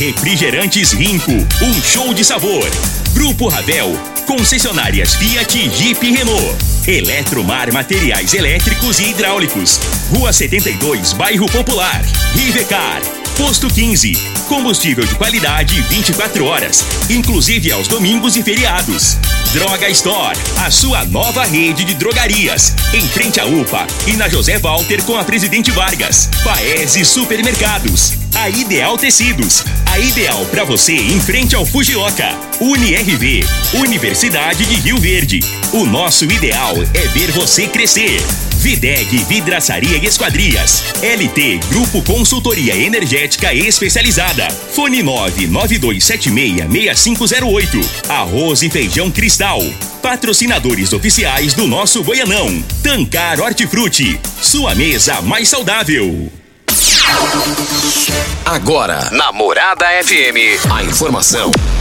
Refrigerantes Rinco, um show de sabor. Grupo Ravel, concessionárias Fiat, Jeep e Renault. Eletromar Materiais Elétricos e Hidráulicos. Rua 72, Bairro Popular. Rivecar. Posto 15. Combustível de qualidade 24 horas, inclusive aos domingos e feriados. Droga Store, a sua nova rede de drogarias. Em frente à UPA e na José Walter com a Presidente Vargas. Paese Supermercados. A Ideal Tecidos. A ideal para você em frente ao Fujioka. UniRV. Universidade de Rio Verde. O nosso ideal é ver você crescer. Videg Vidraçaria e Esquadrias. LT Grupo Consultoria Energética Especializada. Fone 992766508. Arroz e Feijão Cristal. Patrocinadores oficiais do nosso Goianão. Tancar Hortifruti. Sua mesa mais saudável. Agora, Namorada FM, a informação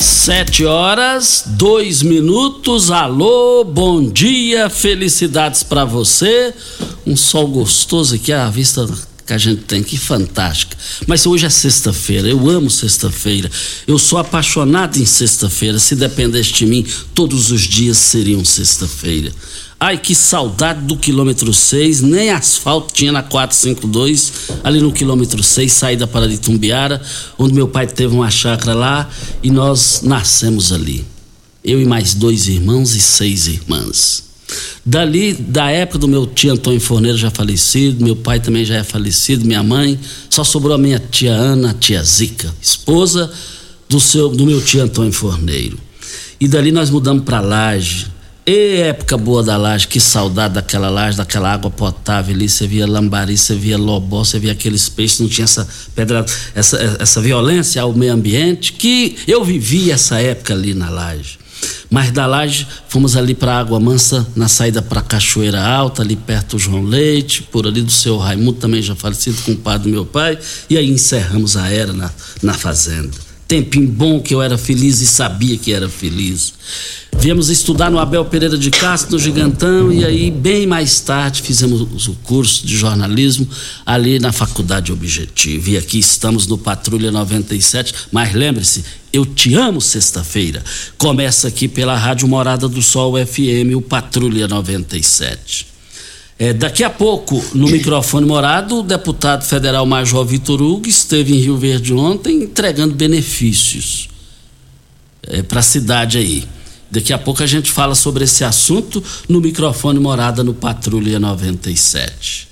Sete horas, dois minutos. Alô, bom dia, felicidades para você. Um sol gostoso aqui, a vista que a gente tem, que fantástica. Mas hoje é sexta-feira, eu amo sexta-feira. Eu sou apaixonado em sexta-feira. Se dependesse de mim, todos os dias seriam sexta-feira. Ai, que saudade do quilômetro 6, nem asfalto tinha na 452, ali no quilômetro 6, saída para Itumbiara, onde meu pai teve uma chácara lá e nós nascemos ali. Eu e mais dois irmãos e seis irmãs. Dali, da época do meu tio Antônio Forneiro já falecido, meu pai também já é falecido, minha mãe, só sobrou a minha tia Ana, a tia Zica, esposa do, seu, do meu tio Antônio Forneiro. E dali nós mudamos para Laje, e época boa da laje, que saudade daquela laje, daquela água potável ali. Você via lambari, você via lobó, você via aqueles peixes, não tinha essa pedra, essa, essa violência ao meio ambiente. Que eu vivi essa época ali na laje. Mas da laje fomos ali para Água Mansa, na saída para Cachoeira Alta, ali perto do João Leite, por ali do seu Raimundo, também já falecido, com o pai do meu pai. E aí encerramos a era na, na fazenda tempinho bom que eu era feliz e sabia que era feliz. Viemos estudar no Abel Pereira de Castro, no Gigantão, e aí, bem mais tarde, fizemos o curso de jornalismo ali na Faculdade Objetivo. E aqui estamos no Patrulha 97. Mas lembre-se, eu te amo sexta-feira. Começa aqui pela Rádio Morada do Sol FM, o Patrulha 97. É, daqui a pouco, no microfone morado, o deputado federal Major Vitor Hugo esteve em Rio Verde ontem entregando benefícios é, para a cidade aí. Daqui a pouco a gente fala sobre esse assunto no microfone morada no Patrulha 97.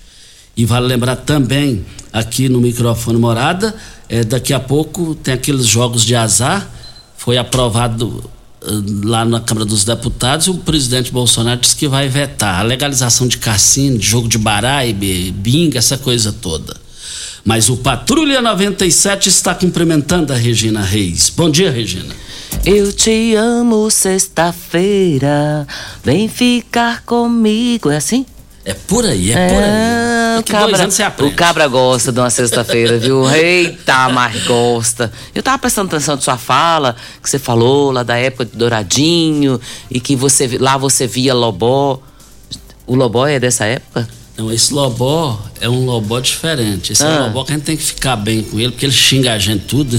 E vale lembrar também, aqui no microfone morada, é, daqui a pouco tem aqueles jogos de azar. Foi aprovado lá na Câmara dos Deputados, o presidente Bolsonaro disse que vai vetar a legalização de cassino, de jogo de baralho, binga, essa coisa toda. Mas o Patrulha 97 está cumprimentando a Regina Reis. Bom dia, Regina. Eu te amo sexta-feira, vem ficar comigo. É assim? É por aí, é, é por aí. O cabra, o cabra gosta de uma sexta-feira, viu? Eita, mas gosta. Eu tava prestando atenção na sua fala, que você falou lá da época de Douradinho, e que você lá você via Lobó. O Lobó é dessa época? Não, esse lobó é um lobó diferente. Esse ah. é um lobó que a gente tem que ficar bem com ele, porque ele xinga a gente tudo.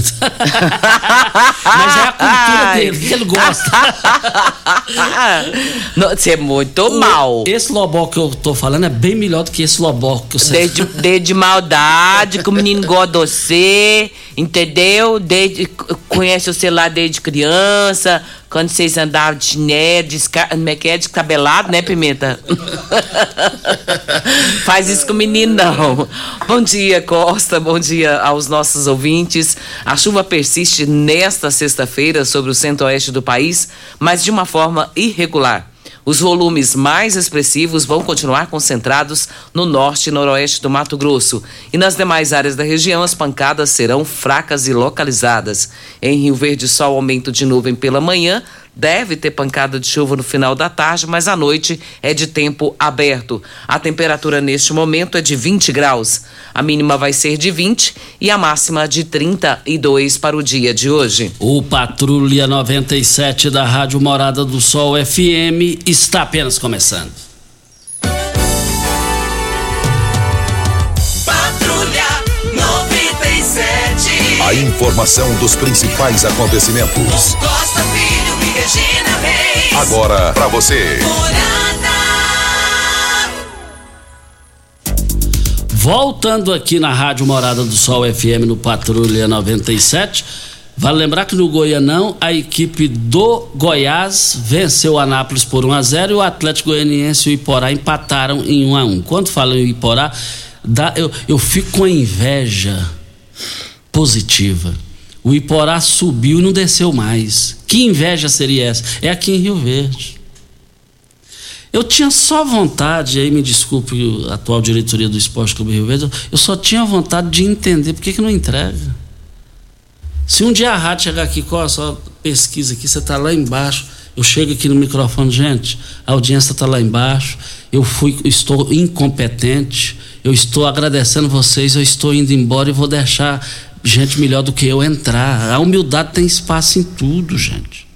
Mas é a cultura dele, que ele gosta. Você é muito o, mal. Esse lobó que eu tô falando é bem melhor do que esse lobó que você... Desde, desde maldade, que o menino gosta de você, entendeu? Desde, conhece você lá desde criança, quando vocês andavam de né, desca... como é é? Descabelado, né, Pimenta? Faz isso com o menino, não. Bom dia, Costa. Bom dia aos nossos ouvintes. A chuva persiste nesta sexta-feira sobre o centro-oeste do país, mas de uma forma irregular. Os volumes mais expressivos vão continuar concentrados no norte e noroeste do Mato Grosso. E nas demais áreas da região, as pancadas serão fracas e localizadas. Em Rio Verde, sol aumento de nuvem pela manhã, Deve ter pancada de chuva no final da tarde, mas à noite é de tempo aberto. A temperatura neste momento é de 20 graus. A mínima vai ser de 20 e a máxima de 32 para o dia de hoje. O Patrulha 97 da Rádio Morada do Sol FM está apenas começando. Patrulha 97. A informação dos principais acontecimentos. Costa Regina Reis. Agora para você. Voltando aqui na Rádio Morada do Sol FM no Patrulha 97. Vale lembrar que no Goianão a equipe do Goiás venceu o Anápolis por 1 a 0 e o Atlético Goianiense e o Iporá empataram em 1 a 1. Quando falo em Iporá, dá, eu, eu fico com inveja positiva. O Iporá subiu e não desceu mais. Que inveja seria essa? É aqui em Rio Verde. Eu tinha só vontade, aí me desculpe a atual diretoria do Esporte Clube Rio Verde, eu só tinha vontade de entender por que, que não entrega. Se um dia a rádio chegar aqui, só pesquisa aqui, você está lá embaixo, eu chego aqui no microfone, gente, a audiência está lá embaixo, eu fui, estou incompetente, eu estou agradecendo vocês, eu estou indo embora e vou deixar gente melhor do que eu entrar. A humildade tem espaço em tudo, gente.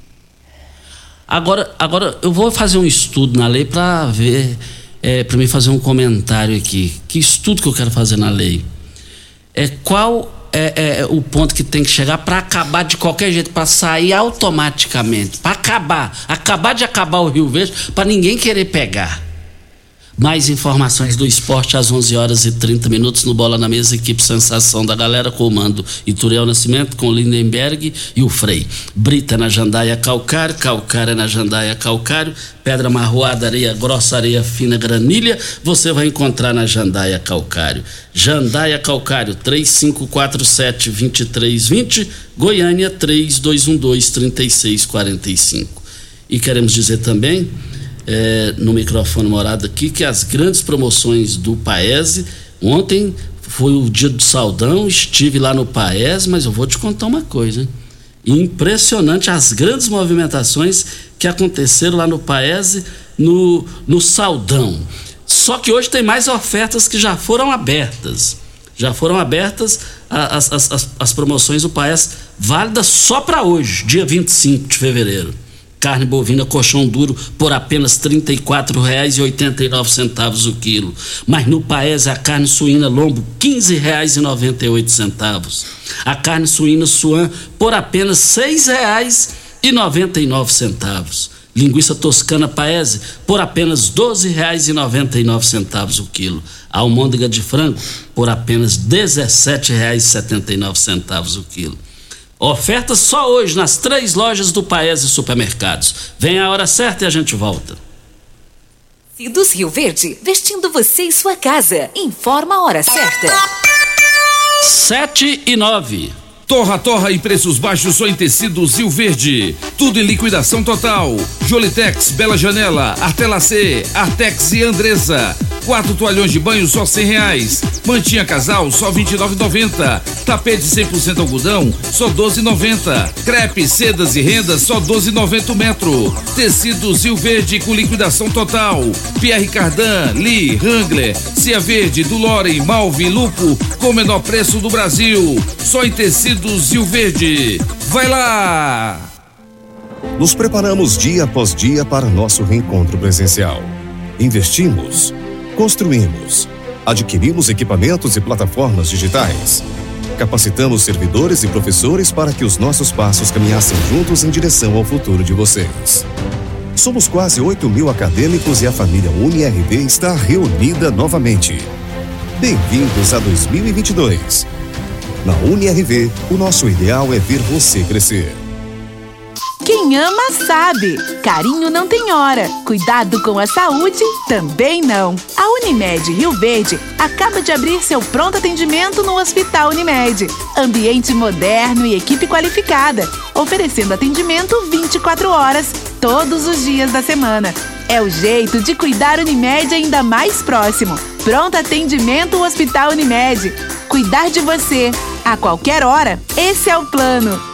Agora, agora eu vou fazer um estudo na lei para ver, é, para mim fazer um comentário aqui. Que estudo que eu quero fazer na lei? É qual é, é o ponto que tem que chegar para acabar de qualquer jeito, para sair automaticamente, para acabar, acabar de acabar o Rio Verde, para ninguém querer pegar. Mais informações do esporte às 11 horas e 30 minutos no Bola na Mesa, equipe Sensação da Galera, comando Ituriel Nascimento com Lindenberg e o Frei. Brita na Jandaia Calcário, Calcário na Jandaia Calcário, Pedra Marroada, Areia Grossa, Areia Fina, Granilha, você vai encontrar na Jandaia Calcário. Jandaia Calcário, 3547-2320, Goiânia, 3212-3645. E queremos dizer também é, no microfone morado aqui que as grandes promoções do Paese, ontem foi o dia do Saldão, estive lá no Paese, mas eu vou te contar uma coisa, hein? Impressionante as grandes movimentações que aconteceram lá no Paese, no, no Saldão. Só que hoje tem mais ofertas que já foram abertas. Já foram abertas as, as, as, as promoções do Paese, válidas só para hoje, dia 25 de fevereiro carne bovina colchão duro por apenas R$ 34,89 o quilo. Mas no Paese a carne suína lombo R$ 15,98. A carne suína suan por apenas R$ 6,99. Linguiça toscana paese por apenas R$ 12,99 o quilo. A almôndega de frango por apenas R$ 17,79 o quilo. Ofertas só hoje nas três lojas do Paese Supermercados. Vem a hora certa e a gente volta. Cidos Rio Verde, vestindo você e sua casa. Informa a hora certa. Sete e nove. Torra Torra e preços baixos só em tecidos Rio Verde. Tudo em liquidação total. Jolitex, Bela Janela, Artelacê, Artex e Andresa. Quatro toalhões de banho só cem reais. Mantinha casal só vinte e nove noventa. Tapete 100% algodão só doze noventa. Crepe, sedas e rendas só doze noventa o metro. Tecidos Rio Verde com liquidação total. Pierre Cardan, Lee, Hangler, Cia Verde, Dulore, Malve, Lupo com o menor preço do Brasil. Só em tecidos Rio Verde. Vai lá! Nos preparamos dia após dia para nosso reencontro presencial. Investimos, construímos, adquirimos equipamentos e plataformas digitais. Capacitamos servidores e professores para que os nossos passos caminhassem juntos em direção ao futuro de vocês. Somos quase 8 mil acadêmicos e a família UniRV está reunida novamente. Bem-vindos a 2022. Na UniRV, o nosso ideal é ver você crescer. Quem ama sabe. Carinho não tem hora. Cuidado com a saúde também não. A Unimed Rio Verde acaba de abrir seu pronto atendimento no Hospital Unimed. Ambiente moderno e equipe qualificada, oferecendo atendimento 24 horas, todos os dias da semana. É o jeito de cuidar Unimed ainda mais próximo. Pronto atendimento Hospital Unimed. Cuidar de você a qualquer hora. Esse é o plano.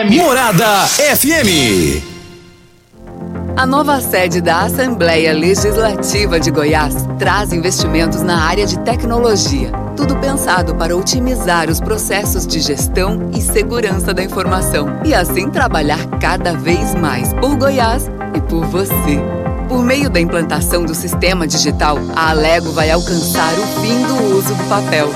Morada FM. A nova sede da Assembleia Legislativa de Goiás traz investimentos na área de tecnologia. Tudo pensado para otimizar os processos de gestão e segurança da informação e assim trabalhar cada vez mais por Goiás e por você. Por meio da implantação do sistema digital, a Alego vai alcançar o fim do uso do papel.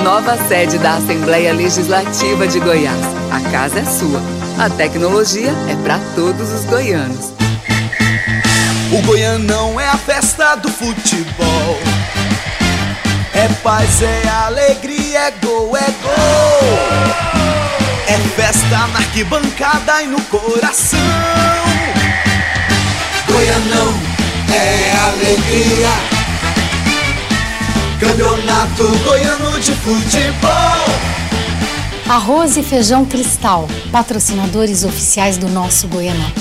Nova sede da Assembleia Legislativa de Goiás. A casa é sua. A tecnologia é para todos os goianos. O Goianão é a festa do futebol. É paz, é alegria, é gol, é gol. É festa na arquibancada e no coração. Goianão é alegria. Campeonato Goiano de Futebol. Arroz e Feijão Cristal, patrocinadores oficiais do nosso Goianão.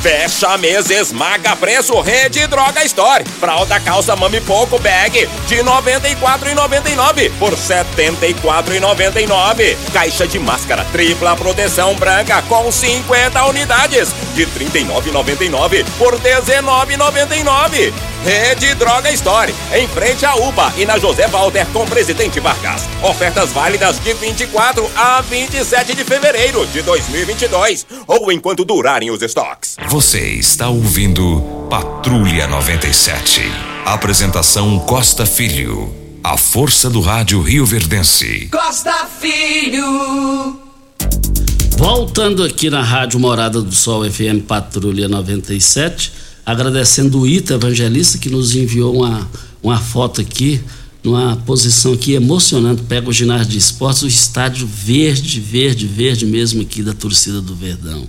Fecha mês, esmaga preço, Rede Droga Store. Fralda calça mami pouco bag de 94,99 por 74,99. Caixa de máscara tripla proteção branca com 50 unidades de 39,99 por 19,99. Rede Droga Store, em frente à UPA e na José Walter com Presidente Vargas. Ofertas válidas de 24 a 27 de fevereiro de 2022 ou enquanto durarem os estoques. Você está ouvindo Patrulha 97. Apresentação Costa Filho. A força do rádio Rio Verdense. Costa Filho. Voltando aqui na Rádio Morada do Sol FM Patrulha 97 agradecendo o Ita Evangelista que nos enviou uma, uma foto aqui, numa posição aqui emocionante. Pega o ginásio de esportes, o estádio verde, verde, verde mesmo aqui da torcida do Verdão.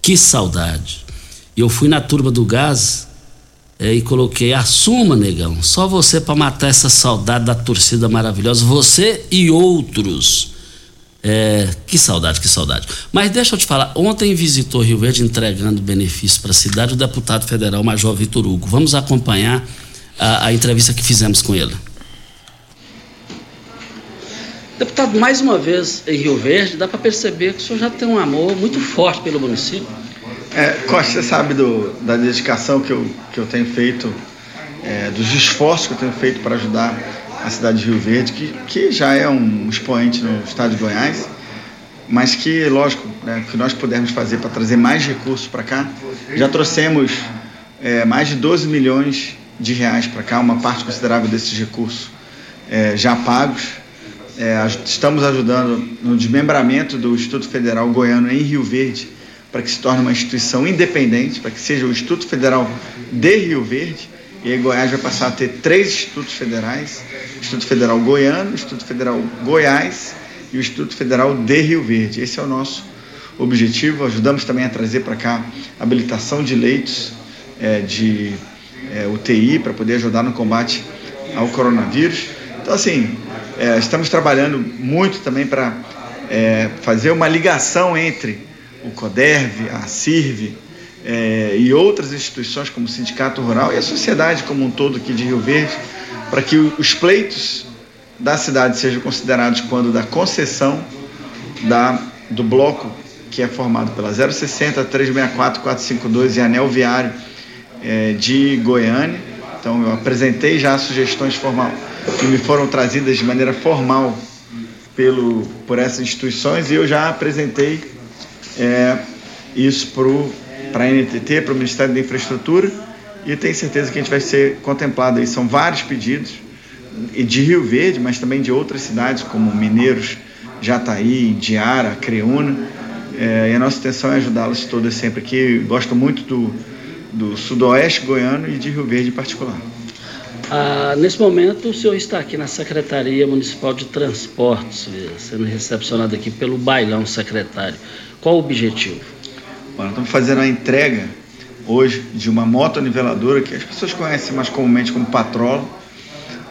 Que saudade. Eu fui na turma do gás é, e coloquei: assuma, negão, só você para matar essa saudade da torcida maravilhosa, você e outros. É, que saudade, que saudade. Mas deixa eu te falar, ontem visitou Rio Verde entregando benefícios para a cidade o deputado federal Major Vitor Hugo. Vamos acompanhar a, a, entrevista que fizemos com ele. Deputado, mais uma vez em Rio Verde, dá para perceber que o senhor já tem um amor muito forte pelo município. É, Costa, você sabe do, da dedicação que eu, que eu tenho feito, é, dos esforços que eu tenho feito para ajudar a cidade de Rio Verde, que, que já é um expoente no estado de Goiás, mas que, lógico, né, que nós pudermos fazer para trazer mais recursos para cá. Já trouxemos é, mais de 12 milhões de reais para cá, uma parte considerável desses recursos é, já pagos. É, estamos ajudando no desmembramento do Instituto Federal Goiano em Rio Verde, para que se torne uma instituição independente, para que seja o Instituto Federal de Rio Verde. E aí Goiás vai passar a ter três institutos federais, Instituto Federal Goiano, Instituto Federal Goiás e o Instituto Federal de Rio Verde. Esse é o nosso objetivo. Ajudamos também a trazer para cá habilitação de leitos é, de é, UTI para poder ajudar no combate ao coronavírus. Então, assim, é, estamos trabalhando muito também para é, fazer uma ligação entre o CODERV, a CIRV é, e outras instituições como o Sindicato Rural e a sociedade como um todo aqui de Rio Verde, para que os pleitos da cidade sejam considerados quando da concessão da, do bloco que é formado pela 060, 364, 452 e Anel Viário é, de Goiânia. Então eu apresentei já sugestões formal, que me foram trazidas de maneira formal pelo, por essas instituições e eu já apresentei é, isso para a NTT, para o Ministério da Infraestrutura e tenho certeza que a gente vai ser contemplado aí. São vários pedidos, de Rio Verde, mas também de outras cidades como Mineiros, Jataí, Diara, Creúna. É, e a nossa intenção é ajudá-las todas sempre aqui. Gosto muito do, do sudoeste goiano e de Rio Verde em particular. Ah, nesse momento, o senhor está aqui na Secretaria Municipal de Transportes, sendo recepcionado aqui pelo bailão secretário. Qual o objetivo? Estamos fazendo a entrega hoje de uma moto niveladora que as pessoas conhecem mais comumente como patrola.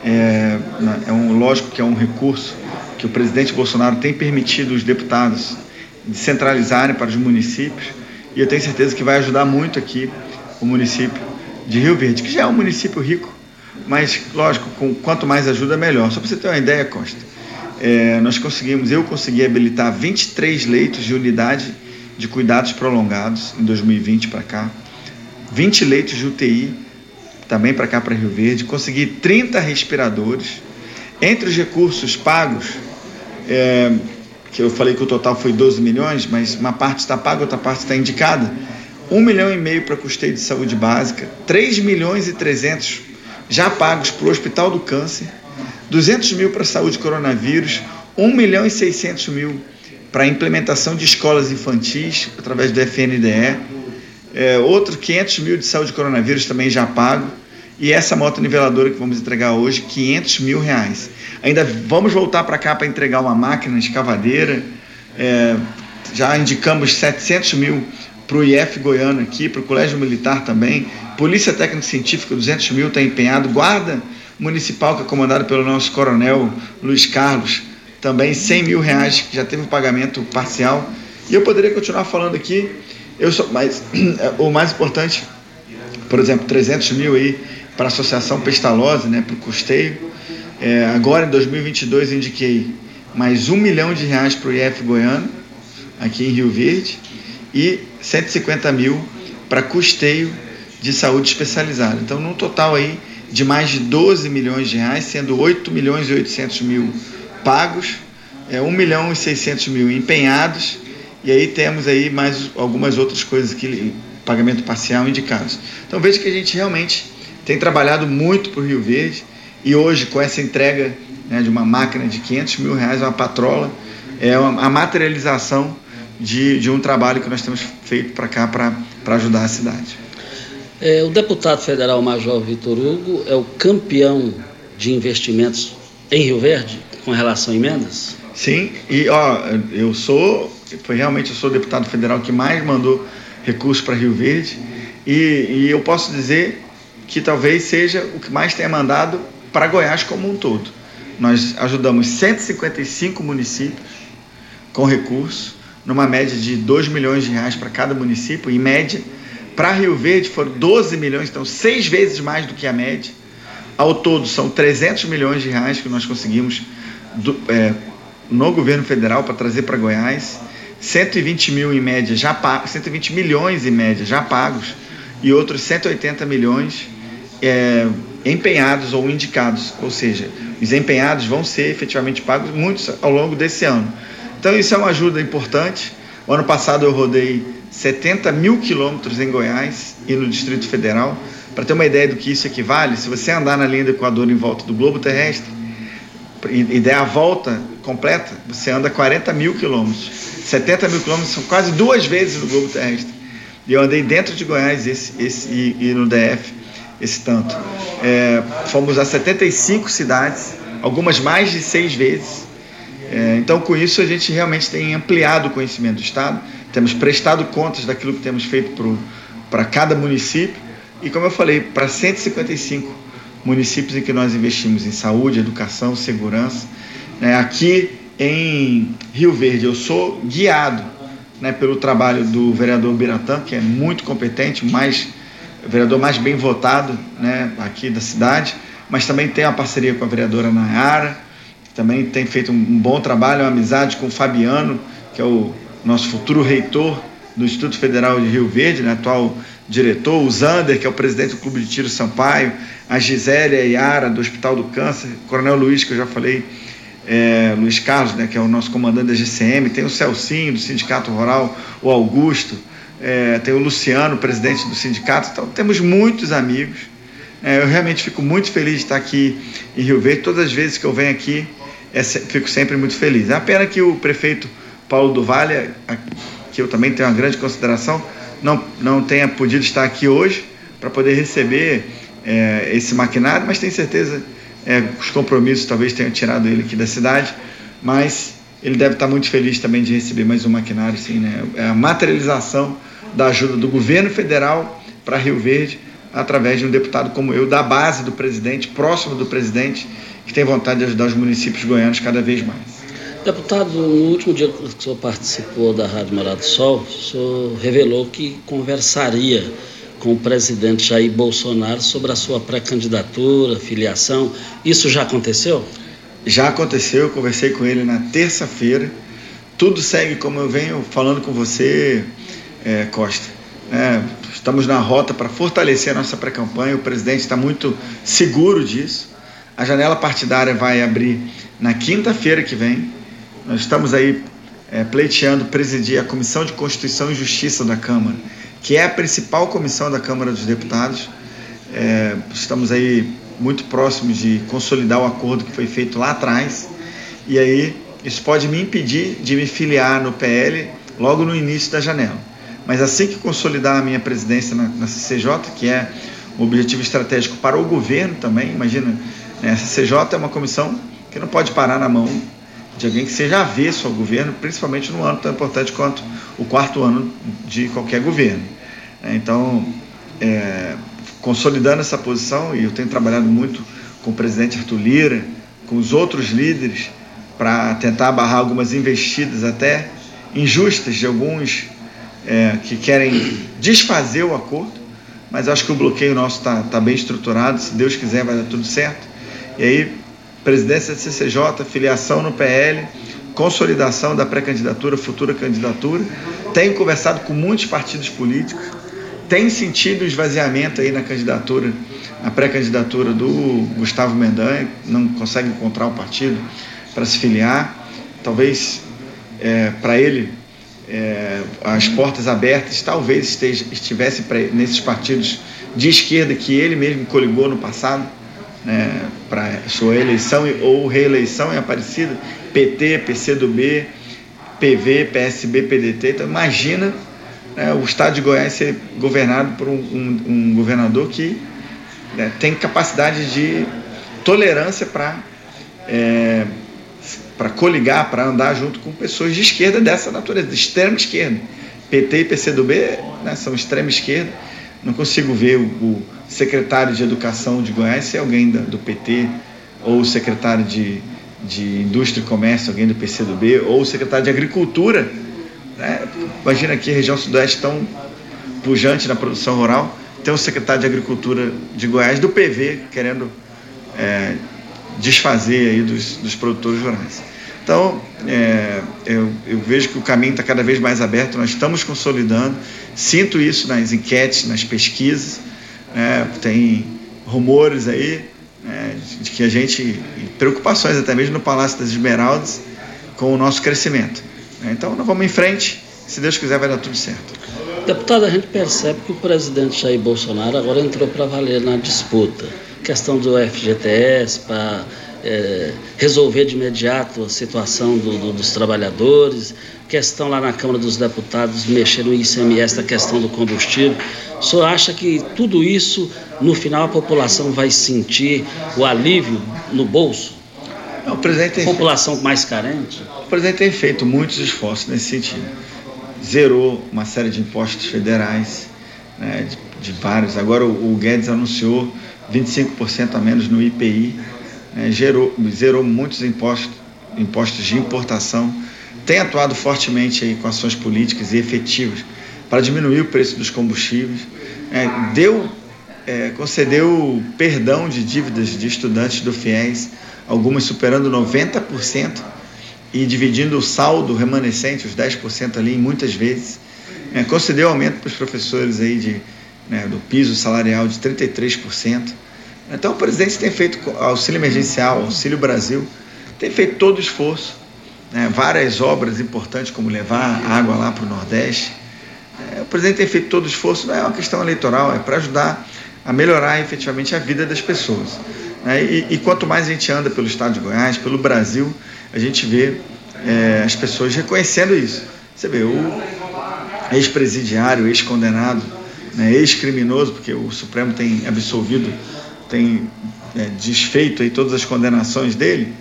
É, é um lógico que é um recurso que o presidente Bolsonaro tem permitido os deputados descentralizarem para os municípios e eu tenho certeza que vai ajudar muito aqui o município de Rio Verde, que já é um município rico, mas lógico, com quanto mais ajuda melhor. Só para você ter uma ideia, Costa, é, nós conseguimos, eu consegui habilitar 23 leitos de unidade de cuidados prolongados em 2020 para cá, 20 leitos de UTI também para cá para Rio Verde, consegui 30 respiradores. Entre os recursos pagos, é, que eu falei que o total foi 12 milhões, mas uma parte está paga, outra parte está indicada. 1 milhão e meio para custeio de saúde básica, 3 milhões e 300 já pagos para o Hospital do Câncer, 200 mil para saúde coronavírus, 1 milhão e 600 mil para a implementação de escolas infantis através do FNDE, é, outro 500 mil de saúde coronavírus também já pago, e essa moto niveladora que vamos entregar hoje, 500 mil reais. Ainda vamos voltar para cá para entregar uma máquina escavadeira. É, já indicamos 700 mil para o IF Goiano aqui, para o Colégio Militar também. Polícia Técnica Científica, 200 mil está empenhado. Guarda Municipal, que é comandado pelo nosso coronel Luiz Carlos, também 100 mil reais, que já teve um pagamento parcial. E eu poderia continuar falando aqui, eu sou, mas o mais importante, por exemplo, 300 mil aí para a Associação Pestalozzi, né, para o custeio. É, agora, em 2022, indiquei mais um milhão de reais para o IF Goiano, aqui em Rio Verde, e 150 mil para custeio de saúde especializada. Então, num total aí de mais de 12 milhões de reais, sendo 8 milhões e 800 mil pagos, é, 1 milhão e 600 mil empenhados, e aí temos aí mais algumas outras coisas que pagamento parcial indicados. Então veja que a gente realmente tem trabalhado muito para o Rio Verde e hoje com essa entrega né, de uma máquina de 500 mil reais, uma patrola, é uma, a materialização de, de um trabalho que nós temos feito para cá para ajudar a cidade. É, o deputado federal Major Vitor Hugo é o campeão de investimentos em Rio Verde com relação a emendas? Sim, e ó, eu sou, foi realmente eu sou o deputado federal que mais mandou recursos para Rio Verde e, e eu posso dizer que talvez seja o que mais tenha mandado para Goiás como um todo. Nós ajudamos 155 municípios com recursos, numa média de 2 milhões de reais para cada município, em média. Para Rio Verde foram 12 milhões, então seis vezes mais do que a média. Ao todo são 300 milhões de reais que nós conseguimos do, é, no governo federal para trazer para Goiás. 120 mil em média já pagos, 120 milhões em média já pagos e outros 180 milhões é, empenhados ou indicados, ou seja, os empenhados vão ser efetivamente pagos muitos ao longo desse ano. Então isso é uma ajuda importante. O ano passado eu rodei 70 mil quilômetros em Goiás e no Distrito Federal. Para ter uma ideia do que isso equivale, se você andar na linha do Equador em volta do globo terrestre e der a volta completa, você anda 40 mil quilômetros. 70 mil quilômetros são quase duas vezes no globo terrestre. E eu andei dentro de Goiás esse, esse, e, e no DF esse tanto. É, fomos a 75 cidades, algumas mais de seis vezes. É, então, com isso, a gente realmente tem ampliado o conhecimento do Estado, temos prestado contas daquilo que temos feito para cada município e, como eu falei, para 155 municípios em que nós investimos em saúde, educação, segurança. Né? Aqui em Rio Verde, eu sou guiado né, pelo trabalho do vereador Biratã, que é muito competente, mais, vereador mais bem votado né, aqui da cidade, mas também tem uma parceria com a vereadora Nayara, que também tem feito um bom trabalho, uma amizade com o Fabiano, que é o nosso futuro reitor do Instituto Federal de Rio Verde, né, atual diretor, o Zander, que é o presidente do Clube de Tiro Sampaio, a Gisélia Yara, do Hospital do Câncer, Coronel Luiz, que eu já falei, é, Luiz Carlos, né, que é o nosso comandante da GCM, tem o Celcinho, do Sindicato Rural, o Augusto, é, tem o Luciano, presidente do sindicato, então temos muitos amigos. É, eu realmente fico muito feliz de estar aqui em Rio Verde, todas as vezes que eu venho aqui, é, fico sempre muito feliz. É a pena que o prefeito Paulo do Vale, que eu também tenho uma grande consideração, não, não tenha podido estar aqui hoje para poder receber é, esse maquinário, mas tenho certeza é, os compromissos talvez tenham tirado ele aqui da cidade, mas ele deve estar muito feliz também de receber mais um maquinário, sim, né? É a materialização da ajuda do governo federal para Rio Verde através de um deputado como eu, da base do presidente, próximo do presidente, que tem vontade de ajudar os municípios goianos cada vez mais. Deputado, no último dia que o senhor participou da Rádio Morado do Sol, o senhor revelou que conversaria com o presidente Jair Bolsonaro sobre a sua pré-candidatura, filiação. Isso já aconteceu? Já aconteceu, eu conversei com ele na terça-feira. Tudo segue como eu venho falando com você, é, Costa. É, estamos na rota para fortalecer a nossa pré-campanha, o presidente está muito seguro disso. A janela partidária vai abrir na quinta-feira que vem. Nós estamos aí é, pleiteando presidir a Comissão de Constituição e Justiça da Câmara que é a principal comissão da Câmara dos Deputados. É, estamos aí muito próximos de consolidar o acordo que foi feito lá atrás. E aí isso pode me impedir de me filiar no PL logo no início da janela. Mas assim que consolidar a minha presidência na, na CCJ, que é um objetivo estratégico para o governo também, imagina, né, a CCJ é uma comissão que não pode parar na mão de alguém que seja avesso ao governo, principalmente num ano tão importante quanto o quarto ano de qualquer governo. É, então, é, consolidando essa posição, e eu tenho trabalhado muito com o presidente Arthur Lira, com os outros líderes, para tentar barrar algumas investidas até injustas de alguns é, que querem desfazer o acordo, mas acho que o bloqueio nosso está tá bem estruturado, se Deus quiser vai dar tudo certo. E aí presidência da CCJ, filiação no PL, consolidação da pré-candidatura, futura candidatura. Tenho conversado com muitos partidos políticos, tem sentido o esvaziamento aí na candidatura, na pré-candidatura do Gustavo Mendanha, não consegue encontrar um partido para se filiar. Talvez é, para ele é, as portas abertas talvez esteja, estivessem pra, nesses partidos de esquerda que ele mesmo coligou no passado né, para sua eleição ou reeleição em Aparecida, PT, PCdoB, PV, PSB, PDT. Então imagina né, o estado de Goiás ser governado por um, um, um governador que né, tem capacidade de tolerância para é, para coligar, para andar junto com pessoas de esquerda dessa natureza, de extrema esquerda. PT e PCdoB né, são extrema esquerda. Não consigo ver o, o secretário de Educação de Goiás ser alguém da, do PT, ou o secretário de, de Indústria e Comércio, alguém do PCdoB, ou o secretário de Agricultura. Né? Imagina aqui a região sudoeste tão pujante na produção rural, tem o secretário de Agricultura de Goiás do PV querendo é, desfazer aí dos, dos produtores rurais. Então, é, eu, eu, vejo que o caminho está cada vez mais aberto, nós estamos consolidando, sinto isso nas enquetes, nas pesquisas, né? tem rumores aí né, de que a gente, preocupações até mesmo no Palácio das Esmeraldas com o nosso crescimento. Né? Então, nós vamos em frente, se Deus quiser vai dar tudo certo. Deputado, a gente percebe que o presidente Jair Bolsonaro agora entrou para valer na disputa. Questão do FGTS para é, resolver de imediato a situação do, do, dos trabalhadores, questão lá na Câmara dos Deputados mexer no ICMS da questão do combustível. O senhor acha que tudo isso, no final, a população vai sentir o alívio no bolso? Não, o presidente população feito, mais carente? O presidente tem feito muitos esforços nesse sentido. Zerou uma série de impostos federais, né, de, de, vários. Agora o, o Guedes anunciou 25% a menos no IPI é, gerou, zerou muitos impostos, impostos de importação. tem atuado fortemente aí com ações políticas e efetivas para diminuir o preço dos combustíveis, é, deu, é, concedeu perdão de dívidas de estudantes do FIES, algumas superando 90% e dividindo o saldo remanescente, os 10% ali, muitas vezes. É, concedeu aumento para os professores aí de, né, do piso salarial de 33%. Então o presidente tem feito auxílio emergencial, auxílio Brasil, tem feito todo o esforço, né, várias obras importantes como levar água lá para o Nordeste. É, o presidente tem feito todo o esforço, não é uma questão eleitoral, é para ajudar a melhorar efetivamente a vida das pessoas. Né, e, e, quanto mais a gente anda pelo estado de Goiás, pelo Brasil, a gente vê é, as pessoas reconhecendo isso. Você vê o ex-presidiário, ex-condenado, né, ex-criminoso, porque o Supremo tem absolvido tem é, desfeito aí todas as condenações dele,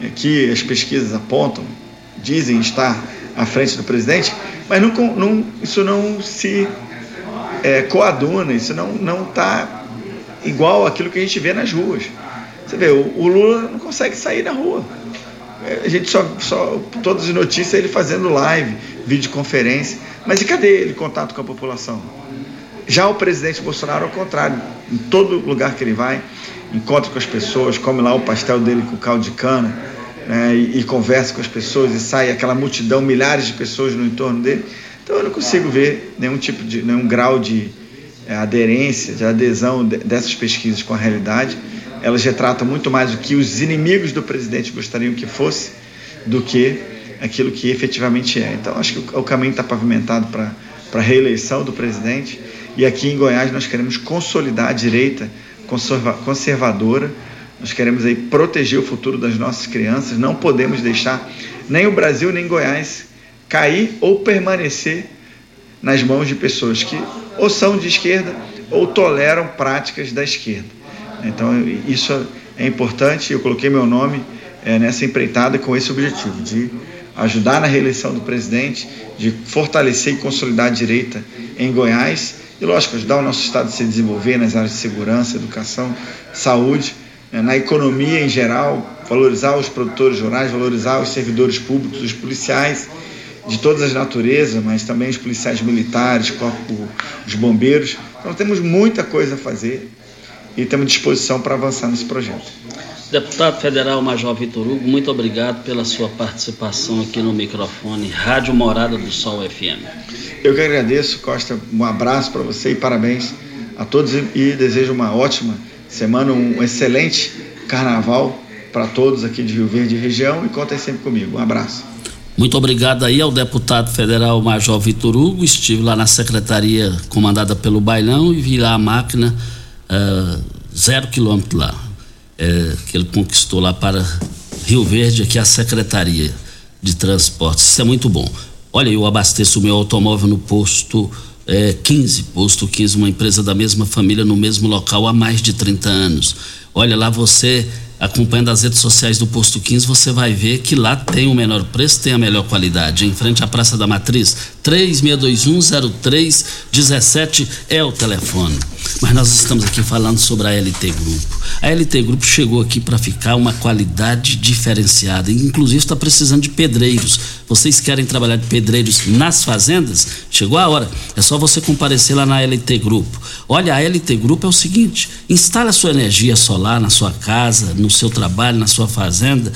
é, que as pesquisas apontam, dizem estar à frente do presidente, mas não, não, isso não se é, coaduna, isso não está igual àquilo que a gente vê nas ruas. Você vê, o, o Lula não consegue sair na rua. É, a gente só, só, todas as notícias ele fazendo live, videoconferência, mas e cadê ele contato com a população? Já o presidente Bolsonaro, ao contrário, em todo lugar que ele vai, encontra com as pessoas, come lá o pastel dele com caldo de cana, né, e, e, conversa com as pessoas, e sai aquela multidão, milhares de pessoas no entorno dele. Então eu não consigo ver nenhum tipo de, nenhum grau de é, aderência, de adesão de, dessas pesquisas com a realidade. Elas retratam muito mais o que os inimigos do presidente gostariam que fosse do que aquilo que efetivamente é. Então acho que o, o caminho está pavimentado para a reeleição do presidente e aqui em Goiás nós queremos consolidar a direita conserva conservadora, nós queremos aí proteger o futuro das nossas crianças, não podemos deixar nem o Brasil nem Goiás cair ou permanecer nas mãos de pessoas que ou são de esquerda ou toleram práticas da esquerda. Então isso é importante, eu coloquei meu nome é, nessa empreitada com esse objetivo, de ajudar na reeleição do presidente, de fortalecer e consolidar a direita em Goiás e, lógico, ajudar o nosso Estado a se desenvolver nas áreas de segurança, educação, saúde, né, na economia em geral, valorizar os produtores rurais, valorizar os servidores públicos, os policiais de todas as naturezas, mas também os policiais militares, corpo, os bombeiros. Então temos muita coisa a fazer e temos disposição para avançar nesse projeto. Deputado Federal Major Vitor Hugo, muito obrigado pela sua participação aqui no microfone Rádio Morada do Sol FM. Eu que agradeço, Costa. Um abraço para você e parabéns a todos e desejo uma ótima semana, um excelente carnaval para todos aqui de Rio Verde e região e contem sempre comigo. Um abraço. Muito obrigado aí ao deputado federal Major Vitor Hugo. Estive lá na secretaria comandada pelo Bailão e vi lá a máquina uh, zero quilômetro lá, uh, que ele conquistou lá para Rio Verde, aqui a secretaria de transportes. Isso é muito bom. Olha, eu abasteço o meu automóvel no posto é, 15, posto 15, uma empresa da mesma família no mesmo local há mais de 30 anos. Olha lá, você acompanhando as redes sociais do Posto 15, você vai ver que lá tem o menor preço, tem a melhor qualidade. Em frente à Praça da Matriz, 36210317 é o telefone. Mas nós estamos aqui falando sobre a LT Grupo. A LT Grupo chegou aqui para ficar uma qualidade diferenciada, inclusive está precisando de pedreiros. Vocês querem trabalhar de pedreiros nas fazendas? Chegou a hora. É só você comparecer lá na LT Grupo. Olha, a LT Grupo é o seguinte: instale a sua energia solar na sua casa, no seu trabalho, na sua fazenda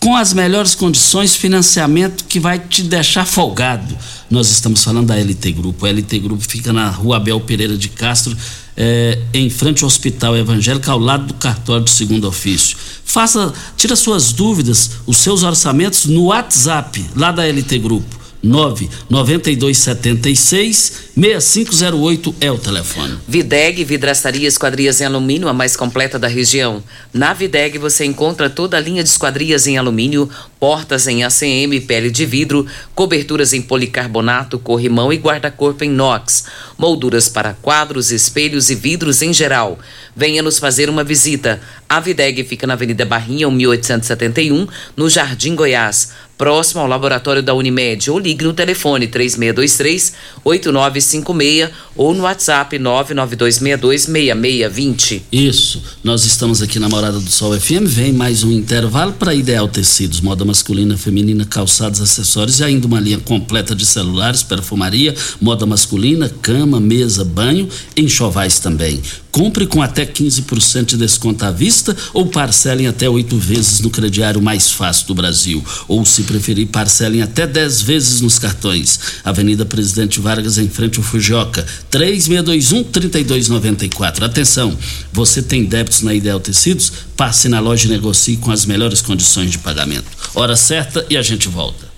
com as melhores condições, financiamento que vai te deixar folgado. Nós estamos falando da LT Grupo. A LT Grupo fica na rua Abel Pereira de Castro, é, em frente ao Hospital Evangélico, ao lado do cartório do segundo ofício. Faça, tira suas dúvidas, os seus orçamentos no WhatsApp, lá da LT Grupo. 99276 6508 é o telefone. Videg Vidraçaria Esquadrias em Alumínio, a mais completa da região. Na Videg você encontra toda a linha de esquadrias em alumínio, portas em ACM, pele de vidro, coberturas em policarbonato, corrimão e guarda-corpo em inox, molduras para quadros, espelhos e vidros em geral. Venha nos fazer uma visita. A Videg fica na Avenida Barrinha, 1871, no Jardim Goiás próximo ao laboratório da Unimed, ou ligue no telefone 3623 8956 ou no WhatsApp 992626620. Isso. Nós estamos aqui na Morada do Sol FM, vem mais um intervalo para Ideal Tecidos, moda masculina, feminina, calçados, acessórios e ainda uma linha completa de celulares, perfumaria, moda masculina, cama, mesa, banho, enxovais também. Compre com até 15% de desconto à vista ou parcelem até oito vezes no crediário mais fácil do Brasil. Ou, se preferir, parcelem até 10 vezes nos cartões. Avenida Presidente Vargas, em frente ao Fujioka, 3621-3294. Atenção, você tem débitos na Ideal Tecidos? Passe na loja e negocie com as melhores condições de pagamento. Hora certa e a gente volta.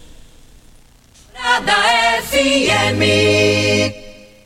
FM.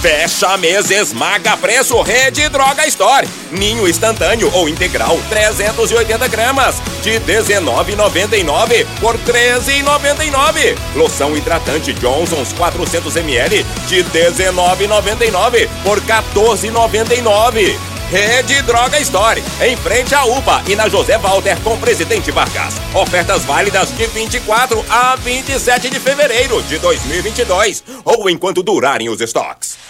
Fecha mês, esmaga preço, Rede Droga Store. Ninho instantâneo ou integral, 380 gramas, de 19,99 por 13,99. Loção hidratante Johnson's 400 ml, de 19,99 por 14,99. Rede Droga Store, em frente à UPA e na José Walter com Presidente Vargas. Ofertas válidas de 24 a 27 de fevereiro de 2022 ou enquanto durarem os estoques.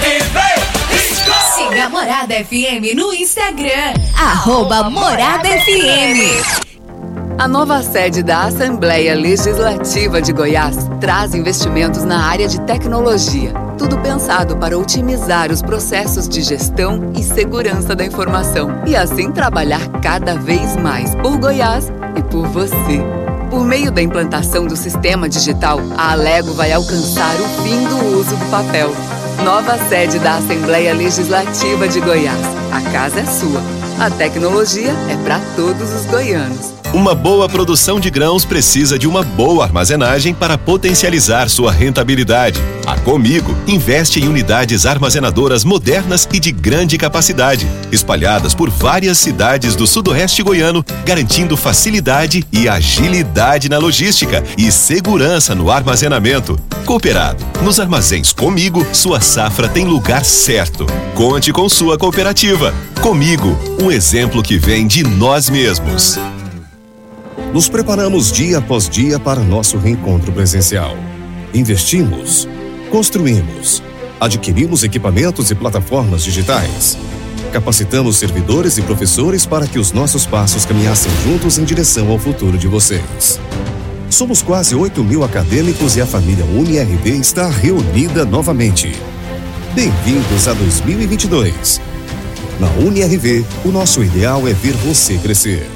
Morada FM no Instagram. Arroba Morada FM. A nova sede da Assembleia Legislativa de Goiás traz investimentos na área de tecnologia. Tudo pensado para otimizar os processos de gestão e segurança da informação. E assim trabalhar cada vez mais por Goiás e por você. Por meio da implantação do sistema digital, a Alego vai alcançar o fim do uso do papel. Nova sede da Assembleia Legislativa de Goiás. A casa é sua. A tecnologia é para todos os goianos. Uma boa produção de grãos precisa de uma boa armazenagem para potencializar sua rentabilidade. A Comigo investe em unidades armazenadoras modernas e de grande capacidade, espalhadas por várias cidades do sudoeste goiano, garantindo facilidade e agilidade na logística e segurança no armazenamento. Cooperado. Nos armazéns Comigo, sua safra tem lugar certo. Conte com sua cooperativa. Comigo, um exemplo que vem de nós mesmos. Nos preparamos dia após dia para nosso reencontro presencial. Investimos, construímos, adquirimos equipamentos e plataformas digitais. Capacitamos servidores e professores para que os nossos passos caminhassem juntos em direção ao futuro de vocês. Somos quase 8 mil acadêmicos e a família UniRV está reunida novamente. Bem-vindos a 2022. Na UniRV, o nosso ideal é ver você crescer.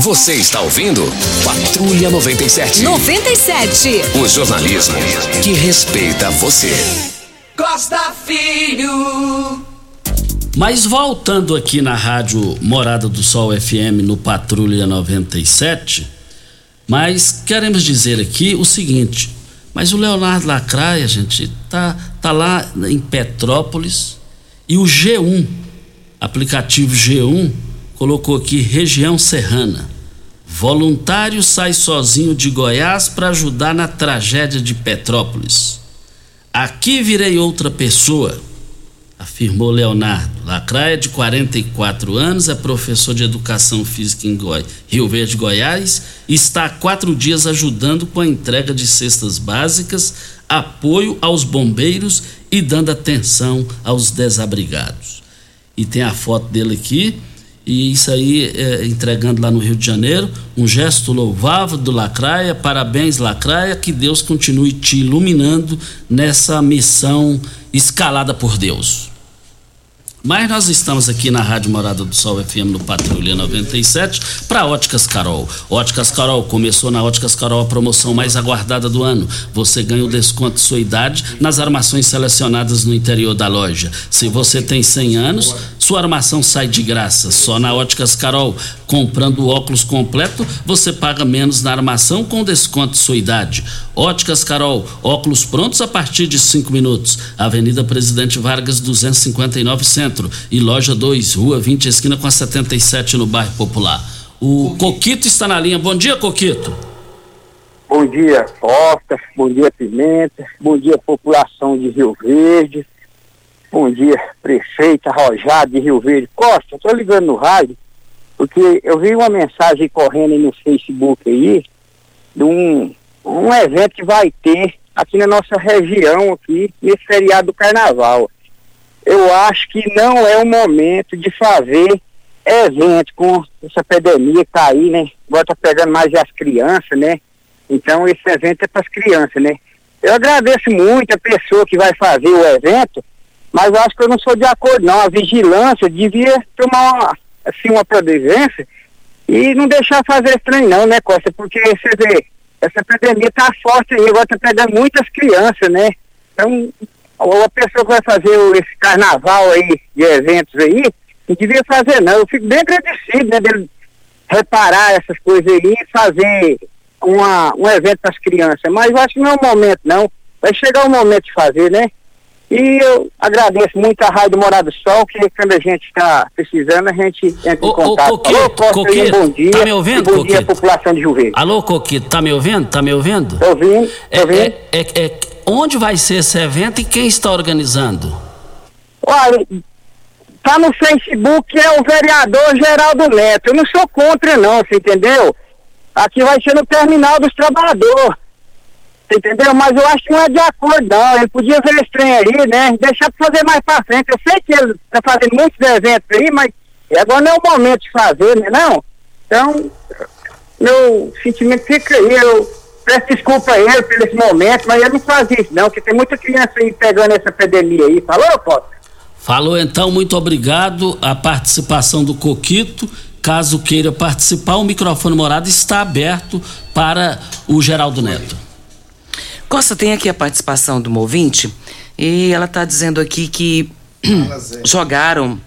Você está ouvindo Patrulha 97. 97. O jornalismo que respeita você. Costa Filho. Mas voltando aqui na rádio Morada do Sol FM no Patrulha 97, mas queremos dizer aqui o seguinte, mas o Leonardo Lacraia, gente, tá, tá lá em Petrópolis e o G1, aplicativo G1, colocou aqui região serrana. Voluntário sai sozinho de Goiás para ajudar na tragédia de Petrópolis. Aqui virei outra pessoa, afirmou Leonardo. Lacraia, de 44 anos, é professor de educação física em Goi... Rio Verde, Goiás e está há quatro dias ajudando com a entrega de cestas básicas, apoio aos bombeiros e dando atenção aos desabrigados. E tem a foto dele aqui, e isso aí é, entregando lá no Rio de Janeiro, um gesto louvável do Lacraia, parabéns Lacraia, que Deus continue te iluminando nessa missão escalada por Deus. Mas nós estamos aqui na Rádio Morada do Sol FM no Patrulha 97 para Óticas Carol. Óticas Carol começou na Óticas Carol a promoção mais aguardada do ano. Você ganha o desconto de sua idade nas armações selecionadas no interior da loja. Se você tem 100 anos, sua armação sai de graça. Só na Óticas Carol. Comprando óculos completo, você paga menos na armação com desconto de sua idade. Óticas Carol, óculos prontos a partir de 5 minutos. Avenida Presidente Vargas 259 Centro e loja 2, Rua 20, esquina com a 77 no bairro Popular. O Coquito está na linha. Bom dia, Coquito. Bom dia, Costa. Bom dia, Pimenta. Bom dia, população de Rio Verde. Bom dia, prefeita Rojado de Rio Verde. Costa, estou ligando no rádio porque eu vi uma mensagem correndo no Facebook aí de um, um evento que vai ter aqui na nossa região, aqui, nesse feriado do carnaval. Eu acho que não é o momento de fazer evento com essa epidemia que tá aí, né? Agora tá pegando mais as crianças, né? Então esse evento é para as crianças, né? Eu agradeço muito a pessoa que vai fazer o evento, mas eu acho que eu não sou de acordo não. A vigilância devia tomar uma, assim, uma providência e não deixar fazer trem não, né, Costa? Porque você vê, essa pandemia tá forte aí, agora tá pegando muitas crianças, né? Então, a pessoa que vai fazer esse carnaval aí, de eventos aí, não devia fazer não. Eu fico bem agradecido, né, dele reparar essas coisas aí e fazer uma, um evento para as crianças. Mas eu acho que não é o momento, não. Vai chegar o momento de fazer, né? E eu agradeço muito a Rádio Morado do Sol, que quando a gente está precisando, a gente entra em contato. Coquito, Alô, Costa, Coquito, bom dia. tá me ouvindo, Bom dia, Coquito? população de Rio Verde. Alô, Coquito, tá me ouvindo? Tá me ouvindo? Tô ouvindo, tô É, ouvindo. é, é, é, onde vai ser esse evento e quem está organizando? Olha, tá no Facebook, é o vereador Geraldo Neto. Eu não sou contra, não, você entendeu? Aqui vai ser no terminal dos trabalhadores. Entendeu? Mas eu acho que não é de acordo, não. Ele podia ver esse trem aí, né? Deixar pra fazer mais pra frente. Eu sei que ele tá fazendo muitos eventos aí, mas agora não é o momento de fazer, né? Não. Então, meu sentimento fica aí. Eu peço desculpa a ele por esse momento, mas ele não faz isso, não, porque tem muita criança aí pegando essa epidemia aí. Falou, Costa? Falou então, muito obrigado. A participação do Coquito. Caso queira participar, o microfone morado está aberto para o Geraldo Neto. Costa, tem aqui a participação do ouvinte e ela está dizendo aqui que jogaram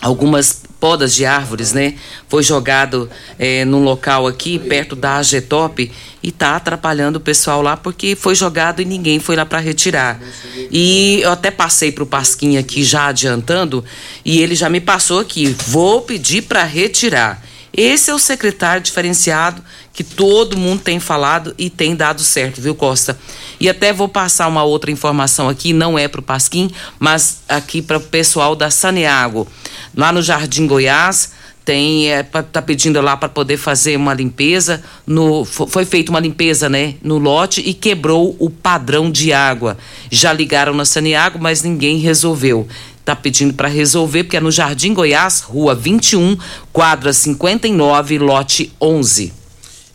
algumas podas de árvores, né? Foi jogado eh, num local aqui perto da AGTOP e tá atrapalhando o pessoal lá porque foi jogado e ninguém foi lá para retirar. E eu até passei pro Pasquim aqui já adiantando e ele já me passou aqui. Vou pedir para retirar. Esse é o secretário diferenciado que todo mundo tem falado e tem dado certo, viu, Costa? E até vou passar uma outra informação aqui, não é para o Pasquim, mas aqui para o pessoal da Saneago. Lá no Jardim Goiás, tem é, tá pedindo lá para poder fazer uma limpeza no fo- foi feita uma limpeza né no lote e quebrou o padrão de água já ligaram na Saneago mas ninguém resolveu tá pedindo para resolver porque é no Jardim Goiás rua 21 quadra 59 lote 11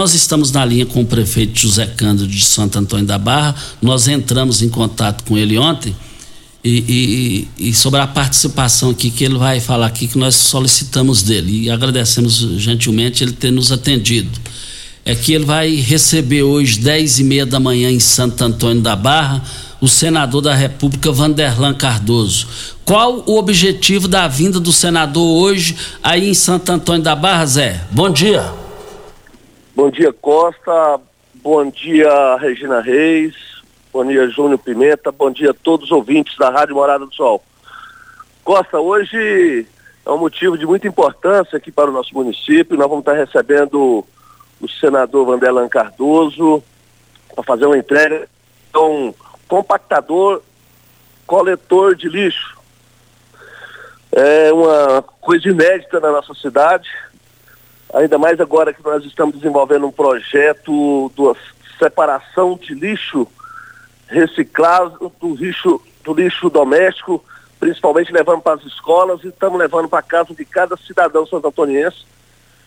Nós estamos na linha com o prefeito José Cândido de Santo Antônio da Barra. Nós entramos em contato com ele ontem e, e- e sobre a participação aqui que ele vai falar aqui que nós solicitamos dele e agradecemos gentilmente ele ter nos atendido. É que ele vai receber hoje, 10 e meia da manhã, em Santo Antônio da Barra, o senador da República, Vanderlan Cardoso. Qual o objetivo da vinda do senador hoje aí em Santo Antônio da Barra, Zé? Bom dia. Bom dia, Costa. bom dia Regina Reis, bom dia Júnior Pimenta, bom dia a todos os ouvintes da Rádio Morada do Sol. Costa, hoje é um motivo de muita importância aqui para o nosso município. Nós vamos estar recebendo o senador Vanderlan Cardoso para fazer uma entrega de um compactador coletor de lixo. É uma coisa inédita na nossa cidade, ainda mais agora que nós estamos desenvolvendo um projeto de separação de lixo reciclado do lixo, do lixo doméstico, principalmente levando para as escolas e estamos levando para a casa de cada cidadão santantoniense.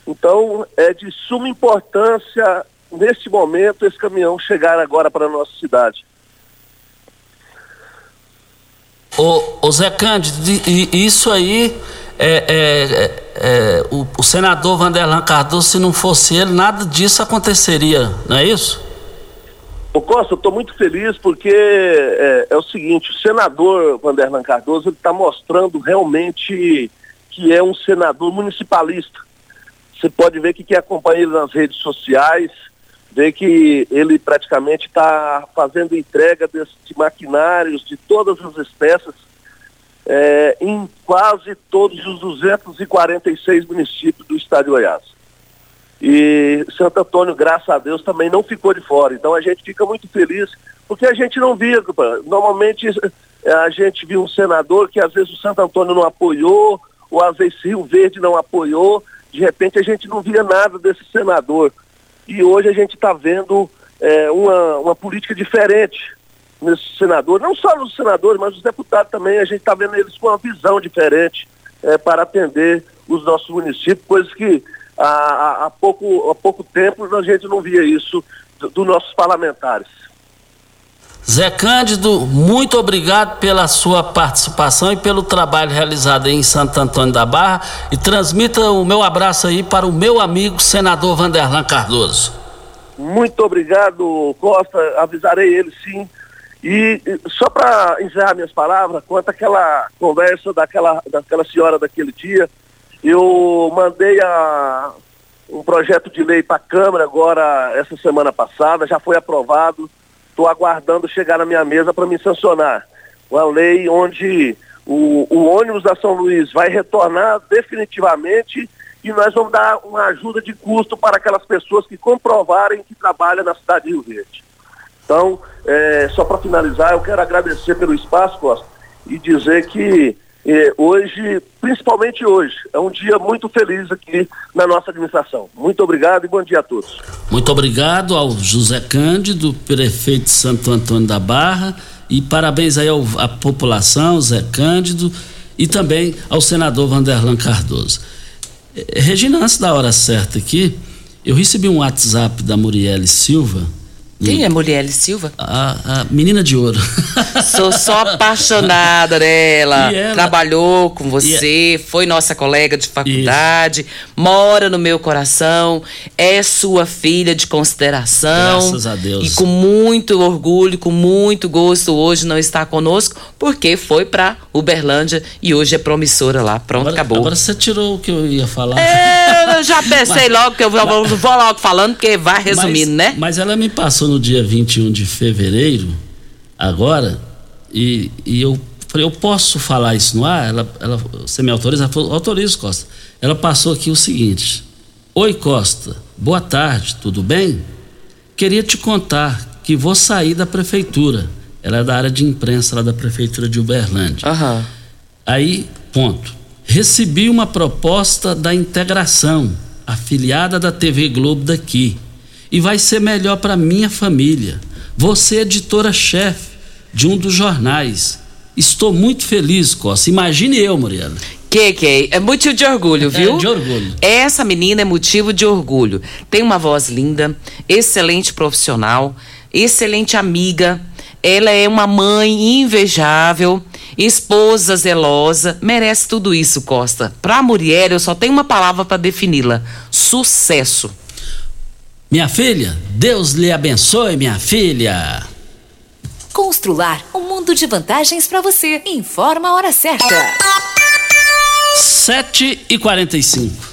Então, é de suma importância, neste momento, esse caminhão chegar agora para a nossa cidade. Ô, ô Zé Cândido, isso aí é, é, é, é, o, o, senador Vanderlan Cardoso, se não fosse ele, nada disso aconteceria, não é isso? Ô Costa, eu estou muito feliz porque é, é, o seguinte, o senador Vanderlan Cardoso está mostrando realmente que é um senador municipalista. Você pode ver que quem acompanha ele nas redes sociais, vê que ele praticamente está fazendo entrega de, de maquinários de todas as espécies é, em quase todos os 246 municípios do estado de Goiás. E Santo Antônio, graças a Deus, também não ficou de fora. Então a gente fica muito feliz, porque a gente não via, normalmente é, a gente viu um senador que às vezes o Santo Antônio não apoiou, ou às vezes Rio Verde não apoiou, de repente a gente não via nada desse senador. E hoje a gente está vendo é, uma, uma política diferente nesse senador, não só os senadores, mas os deputados também, a gente está vendo eles com uma visão diferente é, para atender os nossos municípios, coisas que há, há, pouco, há pouco tempo a gente não via isso dos do nossos parlamentares. Zé Cândido, muito obrigado pela sua participação e pelo trabalho realizado aí em Santo Antônio da Barra e transmita o meu abraço aí para o meu amigo senador Vanderlan Cardoso. Muito obrigado, Costa. Avisarei ele sim. E só para encerrar minhas palavras, quanto àquela conversa daquela, daquela senhora daquele dia, eu mandei a, um projeto de lei para a Câmara agora, essa semana passada, já foi aprovado. Estou aguardando chegar na minha mesa para me sancionar. Uma lei onde o, o ônibus da São Luís vai retornar definitivamente e nós vamos dar uma ajuda de custo para aquelas pessoas que comprovarem que trabalham na cidade de Rio Verde. Então, é, só para finalizar, eu quero agradecer pelo espaço, Costa, e dizer que é, hoje, principalmente hoje, é um dia muito feliz aqui na nossa administração. Muito obrigado e bom dia a todos. Muito obrigado ao José Cândido, prefeito de Santo Antônio da Barra, e parabéns aí à população, Zé Cândido, e também ao senador Vanderlan Cardoso. É, Regina, antes da hora certa aqui, eu recebi um WhatsApp da Murielle Silva, quem é Murielle Silva? A, a, menina de ouro. Sou só apaixonada dela. Ela... Trabalhou com você, foi nossa colega de faculdade, Isso. mora no meu coração, é sua filha de consideração. Graças a Deus. E com muito orgulho, com muito gosto, hoje não está conosco, porque foi para Uberlândia e hoje é promissora lá. Pronto, agora, acabou. Agora você tirou o que eu ia falar. É, eu já pensei mas, logo que eu vou, mas, vou logo falando, porque vai resumindo, mas, né? Mas ela me passou no dia 21 de fevereiro, agora, e, e eu falei, eu posso falar isso no ar? Ela, ela, você me autoriza? Ela falou, autorizo, Costa. Ela passou aqui o seguinte: Oi, Costa, boa tarde, tudo bem? Queria te contar que vou sair da prefeitura. Ela é da área de imprensa lá da prefeitura de Uberlândia. Uhum. Aí, ponto. Recebi uma proposta da integração, afiliada da TV Globo daqui e vai ser melhor para minha família. Você é editora-chefe de um dos jornais. Estou muito feliz, Costa. Imagine eu, Mariana. Que que é? É motivo de orgulho, viu? É, de orgulho. Essa menina é motivo de orgulho. Tem uma voz linda, excelente profissional, excelente amiga. Ela é uma mãe invejável, esposa zelosa, merece tudo isso, Costa. Para a Muriel, eu só tenho uma palavra para defini-la: sucesso. Minha filha, Deus lhe abençoe, minha filha. Constrular um mundo de vantagens para você. Informa a hora certa. 7 e 45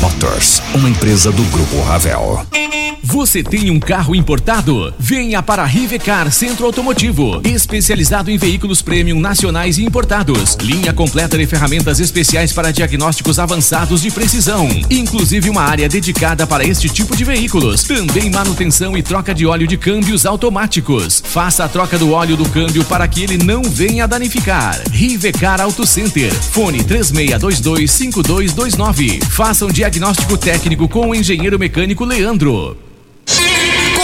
Motors, uma empresa do Grupo Ravel. Você tem um carro importado? Venha para a Rivecar Centro Automotivo, especializado em veículos premium nacionais e importados. Linha completa de ferramentas especiais para diagnósticos avançados de precisão, inclusive uma área dedicada para este tipo de veículos. Também manutenção e troca de óleo de câmbios automáticos. Faça a troca do óleo do câmbio para que ele não venha danificar. Rivecar Auto Center. Fone 36225229. Faça um diagnóstico técnico com o engenheiro mecânico Leandro.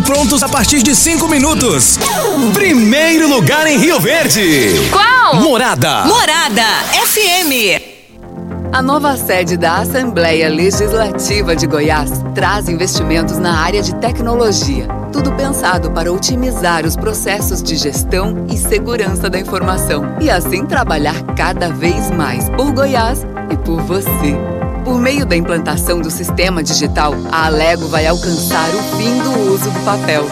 prontos a partir de 5 minutos. Primeiro lugar em Rio Verde. Qual? Morada. Morada FM. A nova sede da Assembleia Legislativa de Goiás traz investimentos na área de tecnologia. Tudo pensado para otimizar os processos de gestão e segurança da informação e assim trabalhar cada vez mais por Goiás e por você. Por meio da implantação do sistema digital, a Alego vai alcançar o fim do uso do papel.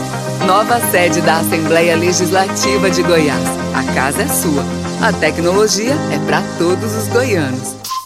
Nova sede da Assembleia Legislativa de Goiás. A casa é sua. A tecnologia é para todos os goianos.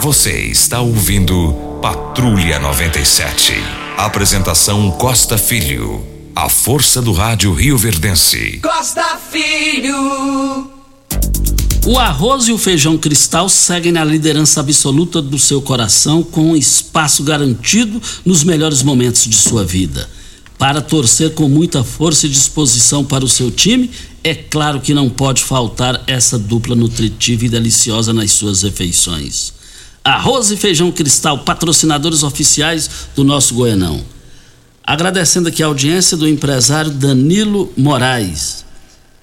Você está ouvindo Patrulha 97. Apresentação Costa Filho. A força do rádio Rio Verdense. Costa Filho. O arroz e o feijão cristal seguem na liderança absoluta do seu coração, com um espaço garantido nos melhores momentos de sua vida. Para torcer com muita força e disposição para o seu time, é claro que não pode faltar essa dupla nutritiva e deliciosa nas suas refeições. Arroz e Feijão Cristal, patrocinadores oficiais do nosso Goianão. Agradecendo aqui a audiência do empresário Danilo Moraes.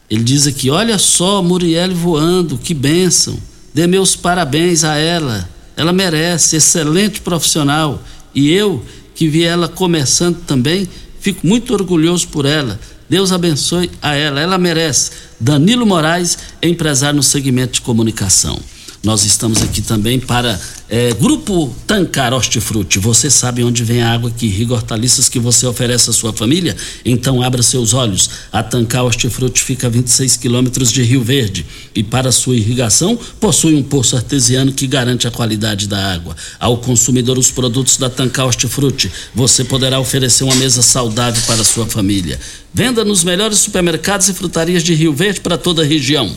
Ele diz aqui: olha só, Muriel voando, que bênção. Dê meus parabéns a ela. Ela merece, excelente profissional. E eu, que vi ela começando também, fico muito orgulhoso por ela. Deus abençoe a ela, ela merece. Danilo Moraes, empresário no segmento de comunicação. Nós estamos aqui também para é, Grupo Tancar Hortifruti. Você sabe onde vem a água que irriga hortaliças que você oferece à sua família? Então abra seus olhos. A Tancar Hortifruti fica a 26 quilômetros de Rio Verde e para sua irrigação possui um poço artesiano que garante a qualidade da água. Ao consumidor os produtos da Tancar Hortifruti, você poderá oferecer uma mesa saudável para a sua família. Venda nos melhores supermercados e frutarias de Rio Verde para toda a região.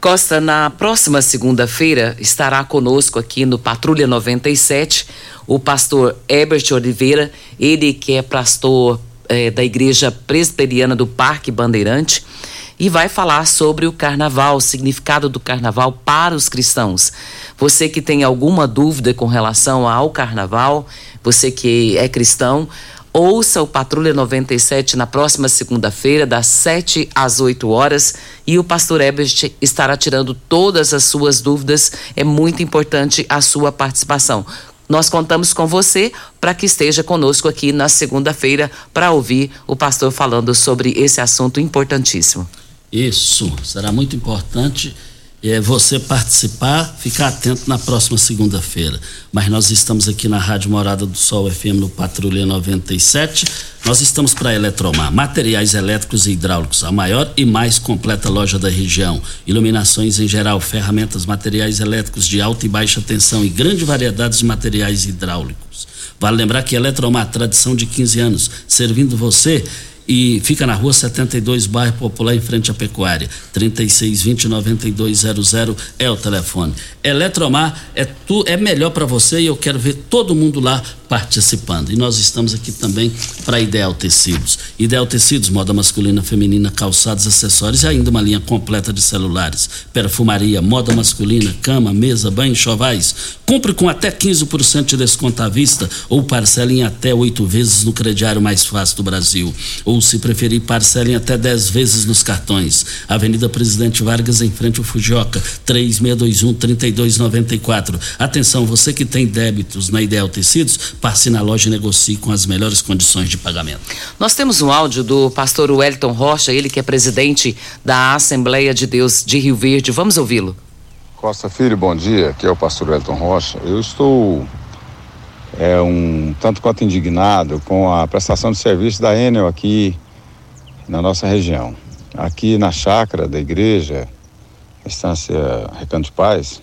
Costa, na próxima segunda-feira estará conosco aqui no Patrulha 97 o pastor Herbert Oliveira, ele que é pastor eh, da Igreja Presbiteriana do Parque Bandeirante e vai falar sobre o carnaval, o significado do carnaval para os cristãos. Você que tem alguma dúvida com relação ao carnaval, você que é cristão, Ouça o Patrulha 97 na próxima segunda-feira, das 7 às 8 horas, e o pastor Ebert estará tirando todas as suas dúvidas. É muito importante a sua participação. Nós contamos com você para que esteja conosco aqui na segunda-feira para ouvir o pastor falando sobre esse assunto importantíssimo. Isso, será muito importante é, você participar, ficar atento na próxima segunda-feira. Mas nós estamos aqui na Rádio Morada do Sol FM no Patrulha 97. Nós estamos para Eletromar, materiais elétricos e hidráulicos, a maior e mais completa loja da região. Iluminações em geral, ferramentas, materiais elétricos de alta e baixa tensão e grande variedade de materiais hidráulicos. Vale lembrar que Eletromar, tradição de 15 anos, servindo você e fica na rua 72, bairro Popular, em frente à Pecuária. 3620 9200 é o telefone. Eletromar é, tu, é melhor para você e eu quero ver todo mundo lá participando. E nós estamos aqui também para Ideal Tecidos. Ideal Tecidos, moda masculina, feminina, calçados, acessórios e ainda uma linha completa de celulares. Perfumaria, moda masculina, cama, mesa, banho, chovais. Compre com até 15% de desconto à vista ou parcele em até oito vezes no crediário mais fácil do Brasil. Ou, se preferir, parcele em até 10 vezes nos cartões. Avenida Presidente Vargas, em frente ao Fujioka, 3621 3294. Atenção, você que tem débitos na Ideal Tecidos, passe na loja e negocie com as melhores condições de pagamento. Nós temos um áudio do pastor Wellington Rocha, ele que é presidente da Assembleia de Deus de Rio Verde. Vamos ouvi-lo. Costa Filho, bom dia. Aqui é o pastor Wellington Rocha. Eu estou é, um tanto quanto indignado com a prestação de serviço da Enel aqui na nossa região. Aqui na chácara da igreja, Estância Recanto de Paz,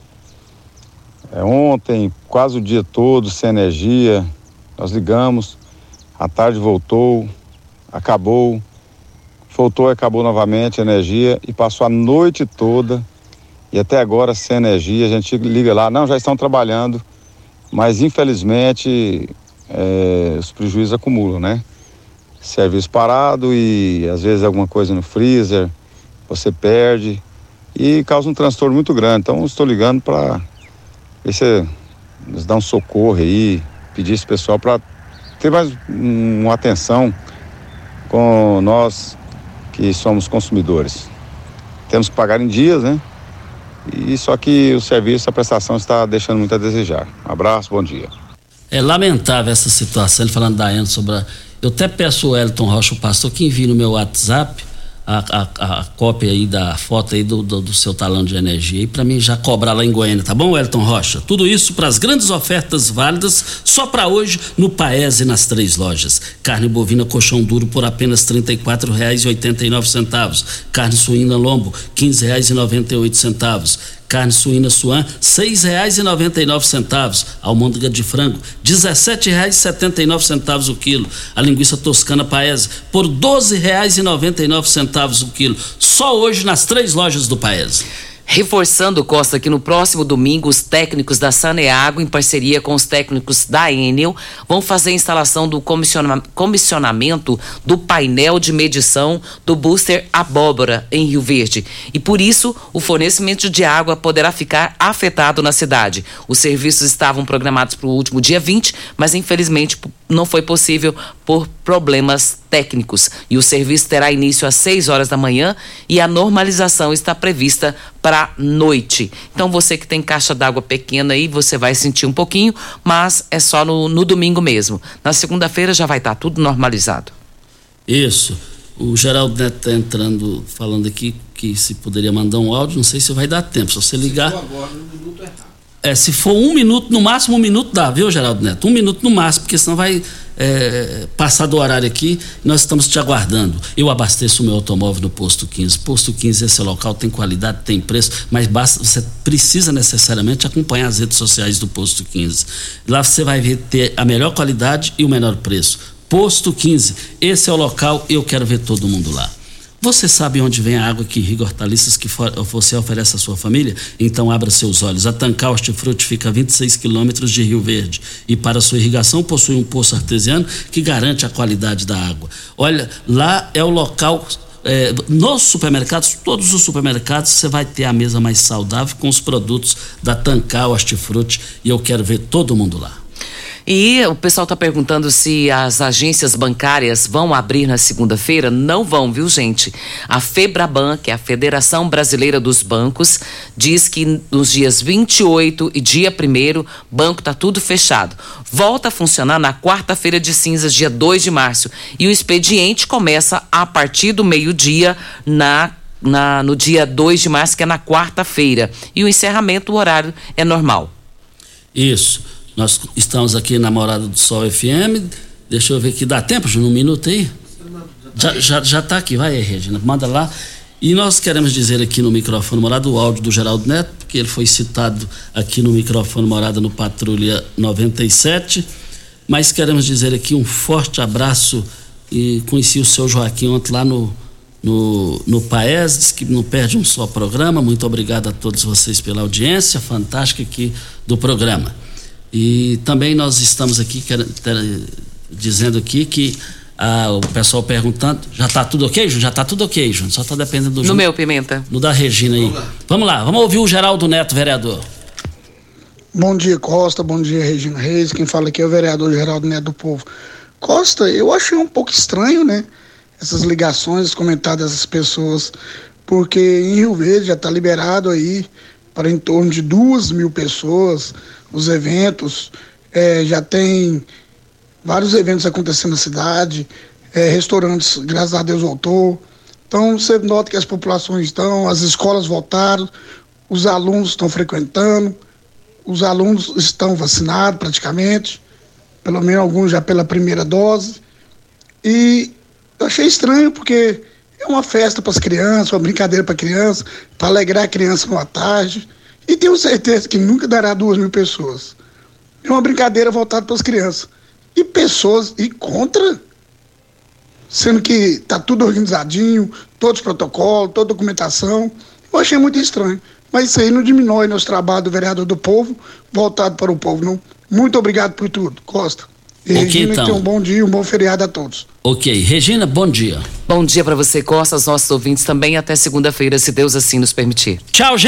é, ontem, quase o dia todo, sem energia, nós ligamos, à tarde voltou, acabou, voltou e acabou novamente a energia e passou a noite toda e até agora sem energia. A gente liga lá, não, já estão trabalhando, mas infelizmente é, os prejuízos acumulam, né? Serviço parado e às vezes alguma coisa no freezer, você perde e causa um transtorno muito grande. Então estou ligando para ver se nos dá um socorro aí, pedir esse pessoal para ter mais uma atenção com nós que somos consumidores. Temos que pagar em dias, né? E só que o serviço, a prestação está deixando muito a desejar. Um abraço, bom dia. É lamentável essa situação, ele falando da Ana sobre a... Eu até peço o Elton Rocha, o pastor, que envie no meu WhatsApp a, a, a, cópia aí da foto aí do, do, do seu talão de energia e para mim já cobrar lá em Goiânia, tá bom, Elton Rocha? Tudo isso para as grandes ofertas válidas só para hoje no Paese nas três lojas. Carne bovina colchão duro por apenas R$ 34,89. Carne suína lombo R$ 15,98 carne suína suan, nove centavos, almôndega de frango, nove centavos o quilo, a linguiça toscana paese, por nove centavos o quilo, só hoje nas três lojas do paese. Reforçando, Costa, que no próximo domingo os técnicos da Saneago, em parceria com os técnicos da Enel, vão fazer a instalação do comissiona comissionamento do painel de medição do booster Abóbora, em Rio Verde. E por isso, o fornecimento de água poderá ficar afetado na cidade. Os serviços estavam programados para o último dia 20, mas infelizmente não foi possível por problemas técnicos. E o serviço terá início às 6 horas da manhã e a normalização está prevista para noite. Então você que tem caixa d'água pequena aí, você vai sentir um pouquinho, mas é só no, no domingo mesmo. Na segunda-feira já vai estar tá tudo normalizado. Isso. O Geraldo Neto está entrando, falando aqui que se poderia mandar um áudio, não sei se vai dar tempo. Se você ligar. Se agora, no minuto errado. É, se for um minuto, no máximo um minuto dá, viu, Geraldo Neto? Um minuto no máximo, porque senão vai é, passar do horário aqui, nós estamos te aguardando. Eu abasteço o meu automóvel no Posto 15. Posto 15, esse local tem qualidade, tem preço, mas basta, você precisa necessariamente acompanhar as redes sociais do Posto 15. Lá você vai ver, ter a melhor qualidade e o menor preço. Posto 15, esse é o local, eu quero ver todo mundo lá. Você sabe onde vem a água que irriga hortaliças que você oferece à sua família? Então abra seus olhos. A Tancar Hortifruti fica a 26 quilômetros de Rio Verde e para sua irrigação possui um poço artesiano que garante a qualidade da água. Olha, lá é o local é, nos supermercados, todos os supermercados, você vai ter a mesa mais saudável com os produtos da Tancar Hortifruti e eu quero ver todo mundo lá. E o pessoal está perguntando se as agências bancárias vão abrir na segunda-feira. Não vão, viu, gente? A FEBRABAN, que é a Federação Brasileira dos Bancos, diz que nos dias 28 e dia 1 banco está tudo fechado. Volta a funcionar na quarta-feira de cinzas, dia 2 de março. E o expediente começa a partir do meio-dia na na, no dia 2 de março, que é na quarta-feira. E o encerramento, o horário é normal. Isso. Nós estamos aqui na Morada do Sol FM. Deixa eu ver aqui, dá tempo, Júnior? Um minuto aí? Já, já, já tá aqui, vai aí, Regina, manda lá. E nós queremos dizer aqui no microfone morada o áudio do Geraldo Neto, porque ele foi citado aqui no microfone morada no Patrulha 97. Mas queremos dizer aqui um forte abraço e conheci o seu Joaquim ontem lá no, no, no Paes, diz que não perde um só programa. Muito obrigado a todos vocês pela audiência fantástica aqui do programa. E também nós estamos aqui quer, ter, dizendo aqui que ah, o pessoal perguntando, já está tudo ok, Júnior? Já está tudo ok, Júnior. Só está dependendo do No Júnior, meu, Pimenta. No da Regina aí. Vamos lá. vamos lá, vamos ouvir o Geraldo Neto, vereador. Bom dia, Costa. Bom dia, Regina Reis. Quem fala aqui é o vereador Geraldo Neto do Povo. Costa, eu achei um pouco estranho, né? Essas ligações, os comentários dessas pessoas, porque em Rio Verde já está liberado aí para em torno de duas mil pessoas os eventos, é, já tem vários eventos acontecendo na cidade, é, restaurantes, graças a Deus, voltou. Então você nota que as populações estão, as escolas voltaram, os alunos estão frequentando, os alunos estão vacinados praticamente, pelo menos alguns já pela primeira dose. E eu achei estranho porque é uma festa para as crianças, uma brincadeira para criança, para alegrar a criança numa tarde. E tenho certeza que nunca dará duas mil pessoas. É uma brincadeira voltada para as crianças. E pessoas e contra, sendo que está tudo organizadinho, todos os protocolos, toda documentação. Eu achei muito estranho. Mas isso aí não diminui nosso trabalho do vereador do povo, voltado para o povo, não. Muito obrigado por tudo, Costa. E okay, Regina, então. tenha um bom dia, um bom feriado a todos. Ok. Regina, bom dia. Bom dia para você, Costa, os nossos ouvintes também. Até segunda-feira, se Deus assim nos permitir. Tchau, gente.